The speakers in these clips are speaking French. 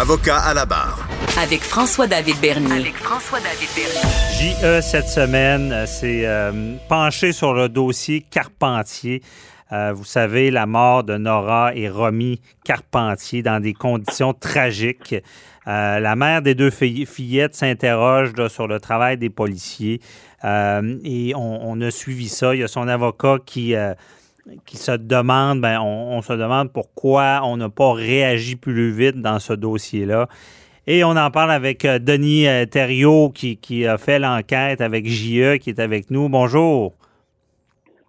Avocat à la barre. Avec François-David Bernier. avec François-David Bernier. JE cette semaine, euh, c'est euh, penché sur le dossier Carpentier. Euh, vous savez, la mort de Nora et Romy Carpentier dans des conditions tragiques. Euh, la mère des deux fillettes s'interroge sur le travail des policiers Euh, et on, on a suivi ça. Il y a son avocat qui, euh, qui se demande, ben, on, on se demande pourquoi on n'a pas réagi plus vite dans ce dossier-là. Et on en parle avec euh, Denis euh, Thériault qui, qui a fait l'enquête avec JE qui est avec nous. Bonjour.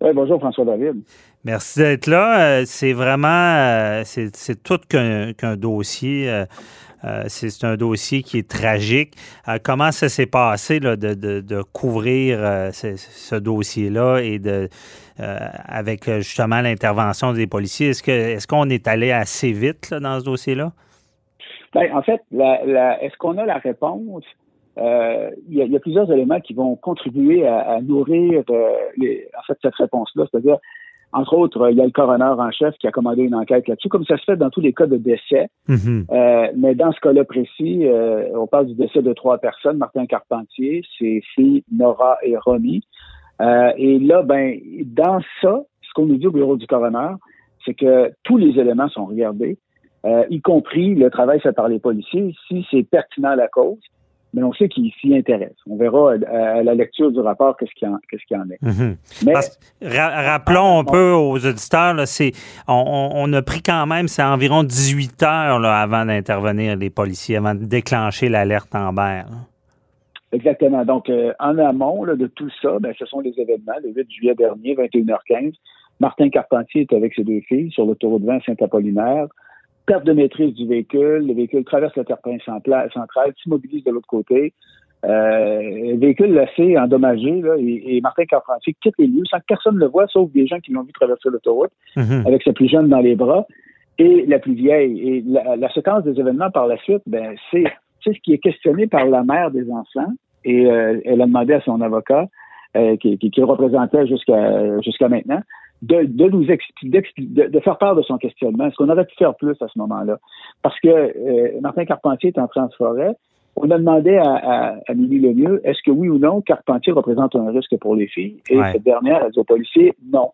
Oui, bonjour François David. Merci d'être là. Euh, C'est vraiment, euh, c'est tout qu'un dossier. euh, c'est un dossier qui est tragique. Comment ça s'est passé là, de, de- couvrir ce, dossier-là et de avec justement l'intervention des policiers? Est-ce qu'on est allé assez vite dans ce dossier-là? Ben, en fait, est-ce qu'on a la réponse? Il y, a, plusieurs éléments qui vont contribuer à, nourrir en fait, cette réponse-là. C'est-à-dire, entre autres, euh, il y a le coroner en chef qui a commandé une enquête là-dessus, comme ça se fait dans tous les cas de décès. Mhm. Euh, mais dans ce cas-là précis, euh, on parle du décès de trois personnes, Martin Carpentier, ses filles Nora et Romy. Euh, et là, ben, dans ça, ce qu'on nous dit au bureau du coroner, c'est que tous les éléments sont regardés, y compris le travail fait par les policiers, si c'est pertinent à la cause. Mais on sait qu'ils s'y intéressent. On verra euh, à la lecture du rapport qu'est-ce qu'il y, en- y en est. Mhm. Mais Parce- ra- rappelons un peu aux auditeurs, là, on, on- a pris quand même, c'est environ 18 heures là, avant d'intervenir les policiers, avant de déclencher l'alerte Amber. là. Exactement. Donc, euh, en amont là, de tout ça, ben, ce sont les événements. Le 8 juillet dernier, 21h15, Martin Carpentier est avec ses deux filles sur l'autoroute 20 Saint-Apollinaire. Perte de maîtrise du véhicule. Le véhicule traverse le terre-plein central, s'immobilise de l'autre côté. Euh, le véhicule assez endommagé là, et, et Martin Carpentier quitte les lieux sans que personne le voie, sauf des gens qui l'ont vu traverser l'autoroute Mhm. avec sa plus jeune dans les bras et la plus vieille. Et la, la séquence des événements par la suite, ben, c'est c'est ce qui est questionné par la mère des enfants. Et euh, elle a demandé à son avocat, euh, qui, qui, qui le représentait jusqu'à jusqu'à maintenant, de, de nous expliquer, de, de faire part de son questionnement. Est-ce qu'on aurait pu faire plus à ce moment-là? Parce que euh, Martin Carpentier est entré en forêt. On a demandé à, à, à Milly Lemieux, est-ce que oui ou non, Carpentier représente un risque pour les filles? Et Ouais. cette dernière a dit aux policiers, non.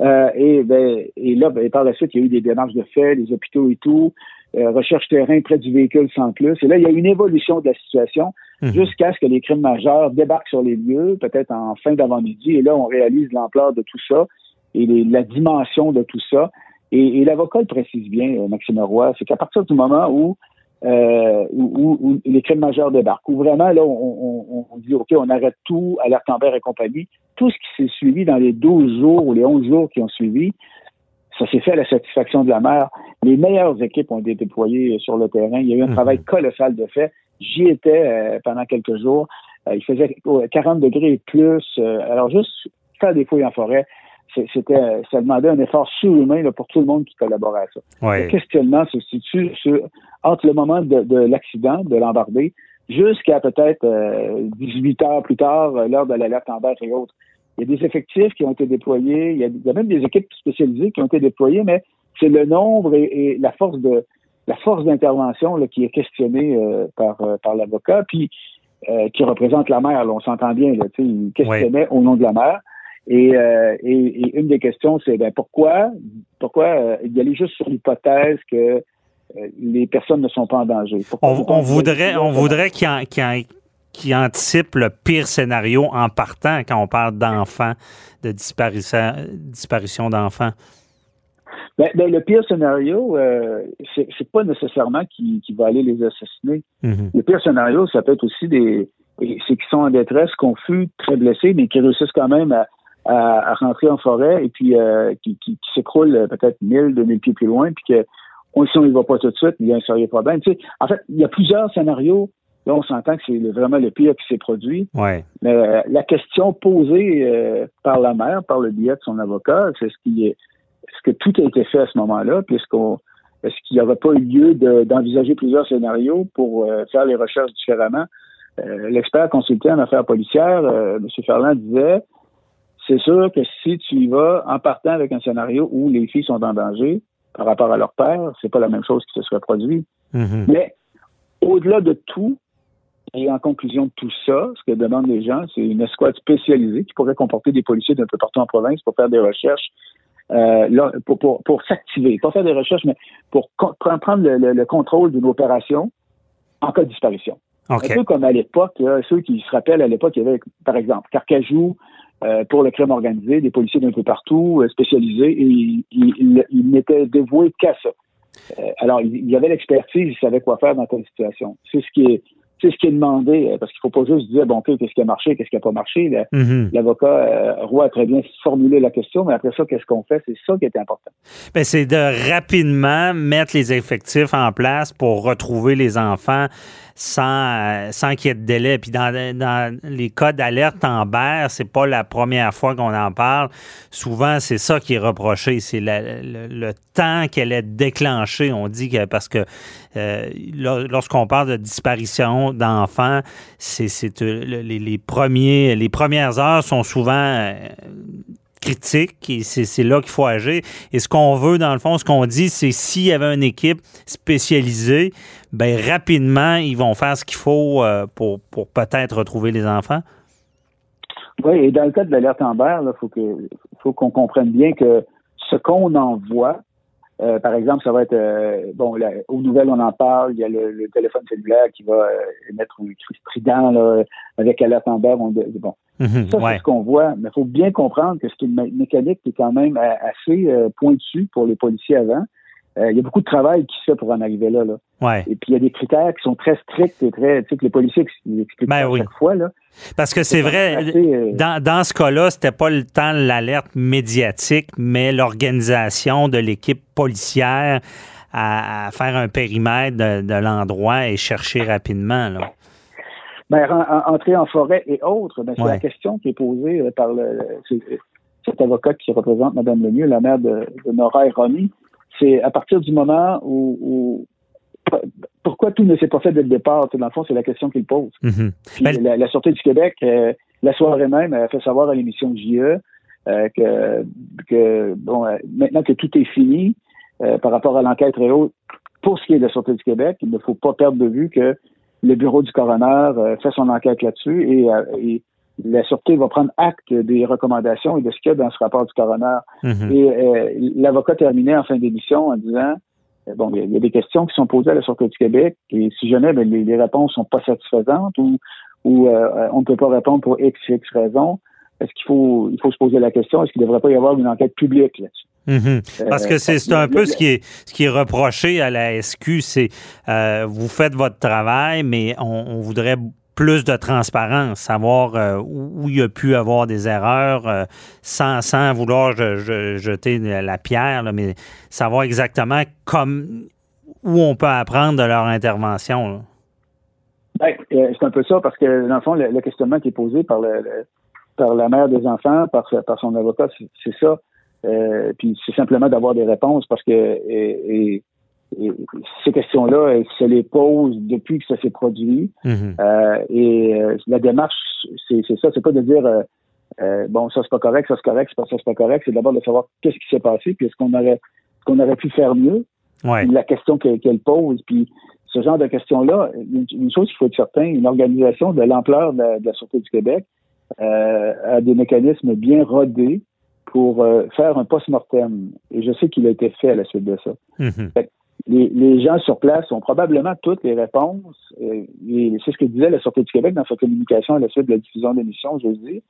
Euh, et, ben, et là, ben, par la suite, il y a eu des démarches de fait, les hôpitaux et tout, euh, recherche terrain près du véhicule sans plus. Et là, il y a une évolution de la situation Mhm. jusqu'à ce que les crimes majeurs débarquent sur les lieux, peut-être en fin d'avant-midi. Et là, on réalise l'ampleur de tout ça et les- la dimension de tout ça. Et, et l'avocat le précise bien, euh, Maxime Roy, c'est qu'à partir du moment où, euh, où, où- où les crimes majeurs débarquent, où vraiment, là, on, on- on dit, OK, on arrête tout, alerte Amber et compagnie, tout ce qui s'est suivi dans les 12 jours ou les 11 jours qui ont suivi, ça s'est fait à la satisfaction de la mère. Les meilleures équipes ont été déployées sur le terrain. Il y a eu un Mhm. travail colossal de fait. J'y étais euh, pendant quelques jours. Euh, il faisait oh, 40 degrés et plus. Euh, alors, juste faire des fouilles en forêt, c'était, euh, ça demandait un effort surhumain là, pour tout le monde qui collaborait à ça. Le Ouais. questionnement se situe sur, entre le moment de, de l'accident, de l'embardé, jusqu'à peut-être euh, 18 heures plus tard, l'heure de l'alerte en et autres. Il y a des effectifs qui ont été déployés, il y a, il y a même des équipes spécialisées qui ont été déployées, mais c'est le nombre et, et la force de la force d'intervention là, qui est questionnée euh, par, euh, par l'avocat, puis euh, qui représente la mère. là, on s'entend bien, là, il questionnait au nom de la mère. Et, euh, et, et une des questions, c'est ben, pourquoi, pourquoi euh, y aller juste sur l'hypothèse que euh, les personnes ne sont pas en danger? Pourquoi On, voudrait, on voudrait qu'il en- qu'il en- qu'il anticipe le pire scénario en partant quand on parle d'enfants, de disparition, disparition d'enfants. Ben, ben, le pire scénario, euh, c'est c'est pas nécessairement qu'il qu'il va aller les assassiner. Mhm. Le pire scénario, ça peut être aussi des. C'est qu'ils sont en détresse, confus, très blessés, mais qui réussissent quand même à, à, à rentrer en forêt et puis euh, qui, qui, qui s'écroulent euh, peut-être 1000, 2000 pieds plus loin, puis on le sait, on ne va pas tout de suite, il y a un sérieux problème. Tu sais, en fait, il y a plusieurs scénarios. Là, on s'entend que c'est vraiment le pire qui s'est produit. Ouais. Mais euh, la question posée euh, par la mère, par le biais de son avocat, c'est ce qui est est-ce que tout a été fait à ce moment-là, puisqu'on est-ce qu'il n'y aurait pas eu lieu d'envisager plusieurs scénarios pour euh, faire les recherches différemment? L'expert consulté en affaires policières, M. Ferland, disait c'est sûr que si tu y vas en partant avec un scénario où les filles sont en danger par rapport à leur père, c'est pas la même chose qui se serait produit. Mhm. Mais au-delà de tout, et en conclusion de tout ça, ce que demandent les gens, c'est une escouade spécialisée qui pourrait comporter des policiers d'un peu partout en province pour faire des recherches, euh, là, pour, pour, pour s'activer, pas faire des recherches, mais pour prendre le, le, contrôle d'une opération en cas de disparition. Un peu comme à l'époque, ceux qui se rappellent à l'époque, il y avait, par exemple, Carcajou, euh, pour le crime organisé, des policiers d'un peu partout, euh, spécialisés, et ils n'étaient dévoués qu'à ça. Euh, alors, il y avait l'expertise, il savait quoi faire dans telle situation. C'est ce qui est c'est ce qui est demandé, parce qu'il faut pas juste dire, bon, qu'est-ce qui a marché, qu'est-ce qui n'a pas marché. Mhm. L'avocat Roy a très bien formulé la question, mais après ça, qu'est-ce qu'on fait? C'est ça qui est important. Ben, c'est de rapidement mettre les effectifs en place pour retrouver les enfants sans, euh, sans qu'il y ait de délai. Puis dans, dans les cas d'alerte en berre, c'est pas la première fois qu'on en parle. Souvent, c'est ça qui est reproché, c'est le, temps qu'elle est déclenchée. On dit que parce que euh, lorsqu'on parle de disparition d'enfants, c'est euh, les, premiers, les premières heures sont souvent critique et c'est là qu'il faut agir. Et ce qu'on veut, dans le fond, ce qu'on dit, c'est s'il y avait une équipe spécialisée, ben rapidement, ils vont faire ce qu'il faut euh, pour, pour peut-être retrouver les enfants. Oui, et dans le cas de l'alerte Amber, il faut faut qu'on comprenne bien que ce qu'on envoie, euh, par exemple, ça va être euh, bon, aux nouvelles, on en parle, il y a le, téléphone cellulaire qui va émettre un cri strident là, avec alerte. On, bon, Mhm, ça, c'est ce qu'on voit. Mais il faut bien comprendre que c'est une mécanique qui est quand même euh, assez euh, pointue pour les policiers avant. Euh, il y a beaucoup de travail qui se fait pour en arriver là. là. Ouais. Et puis, il y a des critères qui sont très stricts et très, tu sais, que les policiers expliquent ben, à chaque fois. Là. Parce que c'est vrai, dans, dans ce cas-là, c'était pas le temps de l'alerte médiatique, mais l'organisation de l'équipe policière à, faire un périmètre de, de l'endroit et chercher rapidement. Là. Ben, entrer en forêt et autres, ben, c'est la question qui est posée euh, par le, cet avocat qui représente Mme Lemieux, la mère de, Nora et Ronnie. C'est à partir du moment où, pourquoi tout ne s'est pas fait dès le départ? Dans le fond, c'est la question qu'il pose. Mm-hmm. Puis la, la, Sûreté du Québec, euh, la soirée même, a fait savoir à l'émission JE euh, que, que bon, maintenant que tout est fini par rapport à l'enquête réelle, pour ce qui est de la Sûreté du Québec, il ne faut pas perdre de vue que le bureau du coroner euh, fait son enquête là-dessus et, euh, et, la Sûreté va prendre acte des recommandations et de ce qu'il y a dans ce rapport du coroner. Mhm. Et euh, l'avocat terminait en fin d'émission en disant bon, il y, a des questions qui sont posées à la Sûreté du Québec et si jamais ben, les, les, réponses sont pas satisfaisantes ou, ou on ne peut pas répondre pour X, X raisons, est-ce qu'il faut, il faut se poser la question, est-ce qu'il ne devrait pas y avoir une enquête publique là-dessus? Mhm. Parce que c'est un peu ce qui est ce qui est reproché à la SQ, c'est euh, vous faites votre travail, mais on, voudrait plus de transparence, savoir euh, où il y a pu avoir des erreurs, euh, sans, sans vouloir jeter la pierre, mais savoir exactement comme où on peut apprendre de leur intervention. Ben, c'est un peu ça, parce que dans le fond, le, questionnement qui est posé par le, par la mère des enfants, par, par son avocat, c'est ça. Euh, puis c'est simplement d'avoir des réponses parce que ces questions-là, elles se les posent depuis que ça s'est produit. Mm-hmm. Euh, et euh, la démarche, c'est ça, c'est pas de dire bon ça c'est pas correct, ça c'est correct, ça c'est pas correct, c'est d'abord de savoir qu'est-ce qui s'est passé, puis est-ce qu'on aurait qu'on aurait pu faire mieux? La question qu'elle pose, puis ce genre de questions-là, une, chose qu'il faut être certain, une organisation de l'ampleur de, de, la Sûreté du Québec a des mécanismes bien rodés pour euh, faire un post-mortem. Et je sais qu'il a été fait à la suite de ça. Mhm. Les, gens sur place ont probablement toutes les réponses. Euh, et c'est ce que disait la Sûreté du Québec dans sa communication à la suite de la diffusion de l'émission jeudi.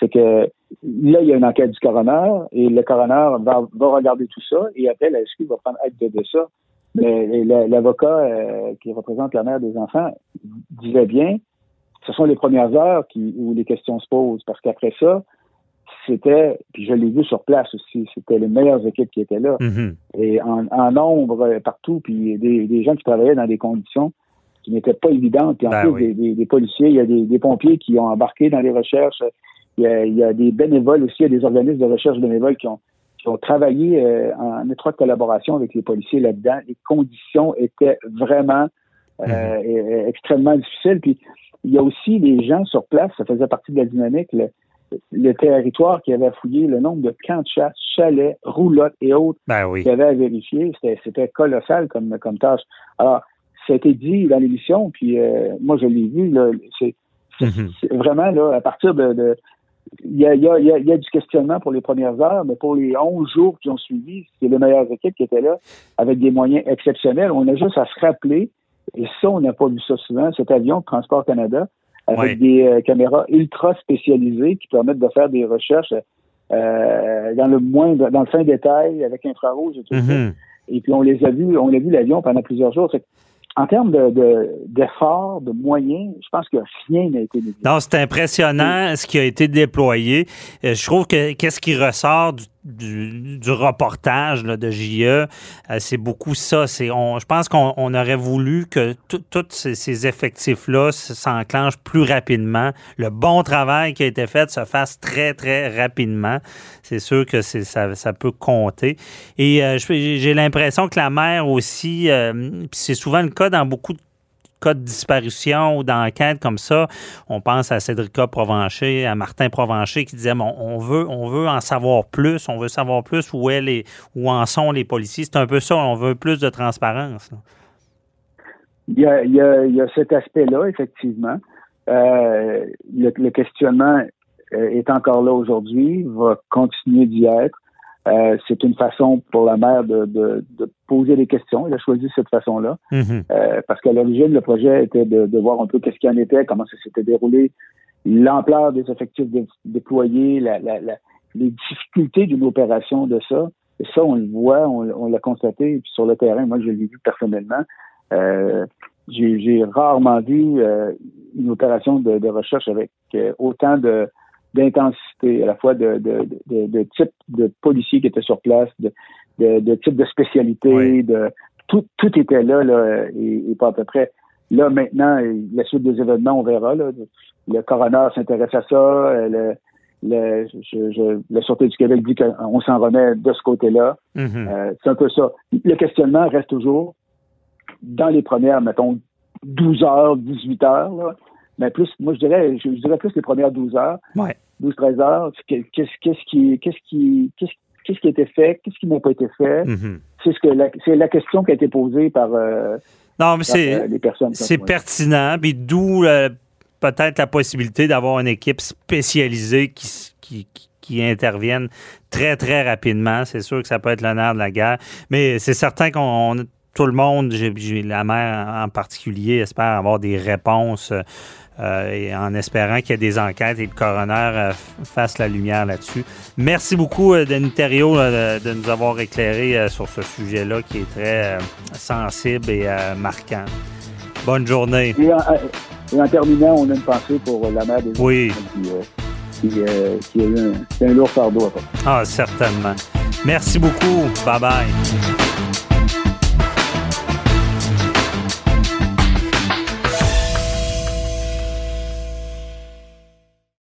C'est que là, il y a une enquête du coroner et le coroner va, regarder tout ça et après, la SQ va prendre acte de, ça. Mais l'avocat euh, qui représente la mère des enfants disait bien, ce sont les premières heures où les questions se posent parce qu'après ça, c'était, puis je l'ai vu sur place aussi, c'était les meilleures équipes qui étaient là. Mhm. Et en, nombre partout, puis des, gens qui travaillaient dans des conditions qui n'étaient pas évidentes. Puis en Ben plus, des, policiers, il y a des, pompiers qui ont embarqué dans les recherches. Il y, a, des bénévoles aussi, il y a des organismes de recherche bénévoles qui ont, qui ont travaillé euh, en étroite collaboration avec les policiers là-dedans. Les conditions étaient vraiment euh, mhm. extrêmement difficiles. Puis il y a aussi les gens sur place, ça faisait partie de la dynamique, le, territoire qui avait fouillé, le nombre de camps de chasse, chalets, roulottes et autres ben oui. qu'il y avait à vérifier, c'était colossal comme, comme tâche. Alors, ça a été dit dans l'émission, puis euh, moi je l'ai vu, c'est mhm. vraiment là, à partir de, il y, a, y, a, y, a, du questionnement pour les premières heures, mais pour les 11 jours qui ont suivi, c'est les meilleures équipes qui étaient là, avec des moyens exceptionnels. On a juste à se rappeler, et ça, on n'a pas vu ça souvent, cet avion de Transport Canada, avec des euh, caméras ultra spécialisées qui permettent de faire des recherches euh, dans le moins, dans le fin détail, avec infrarouge et tout ça. Mhm. Et puis on les a vus, on a vu l'avion pendant plusieurs jours en termes d'efforts, de, de, moyens, je pense que rien n'a été négligé. Non, c'est impressionnant ce qui a été déployé. Euh, je trouve que qu'est-ce qui ressort du du, reportage de JE, euh, c'est beaucoup ça. C'est, je pense qu'on aurait voulu que tous ces, effectifs-là s'enclenchent plus rapidement. Le bon travail qui a été fait se fasse très, très rapidement. C'est sûr que ça, peut compter. Et euh, j'ai l'impression que la mer aussi, euh, c'est souvent le cas dans beaucoup de cas de disparition ou d'enquête comme ça, on pense à Cédrica Provencher, à Martin Provencher qui disait on veut, on veut en savoir plus, on veut savoir plus où, où en sont les policiers. C'est un peu ça, on veut plus de transparence. Il y, a, il, y a, il y a, cet aspect-là, effectivement. Euh, le, questionnement euh, est encore là aujourd'hui, va continuer d'y être. Euh, c'est une façon pour la mère de, de, de, poser des questions. Elle a choisi cette façon-là mm-hmm. euh, parce qu'à l'origine, le projet était de, de voir un peu qu'est-ce qu'il en était, comment ça s'était déroulé, l'ampleur des effectifs déployés, la, la, la, les difficultés d'une opération de ça. Et ça, on le voit, on, on l'a constaté puis sur le terrain. Moi, je l'ai vu personnellement. Euh, j'ai rarement vu euh, une opération de, de recherche avec euh, autant de d'intensité, à la fois de, de, de, de, type de policiers qui étaient sur place, de, de, de type de spécialité, de tout, tout était là, là et, pas à peu près. Là, maintenant, la suite des événements, on verra. Là, le coroner s'intéresse à ça. Le, le, je, la Sûreté du Québec dit qu'on s'en remet de ce côté-là. Mm-hmm. euh, c'est un peu ça. Le questionnement reste toujours dans les premières, mettons, 12 heures, 18 heures. Là, mais plus, moi, je dirais, je, dirais plus les premières 12 heures. 12-13 heures. Qu'est-ce qui, qu'est-ce qui, qu'est-ce qui a été fait? Qu'est-ce qui n'a pas été fait? Mm-hmm. C'est ce que la, c'est la question qui a été posée par, euh, non, mais c'est, euh, les personnes. C'est pertinent. Puis d'où euh, peut-être la possibilité d'avoir une équipe spécialisée qui, qui, qui intervienne très, très rapidement. C'est sûr que ça peut être l'honneur de la guerre. Mais c'est certain qu'on tout le monde, j'ai, la mère en particulier, espère avoir des réponses euh, et en espérant qu'il y ait des enquêtes et le coroner euh, fasse la lumière là-dessus. Merci beaucoup, euh, Denis Thériault, de nous avoir éclairé sur ce sujet-là qui est très sensible et marquant. Bonne journée. Et en, terminant, on a une pensée pour la mère des Oui. Qui, qui, a eu un, un lourd fardeau Ah, certainement. Merci beaucoup. Bye bye.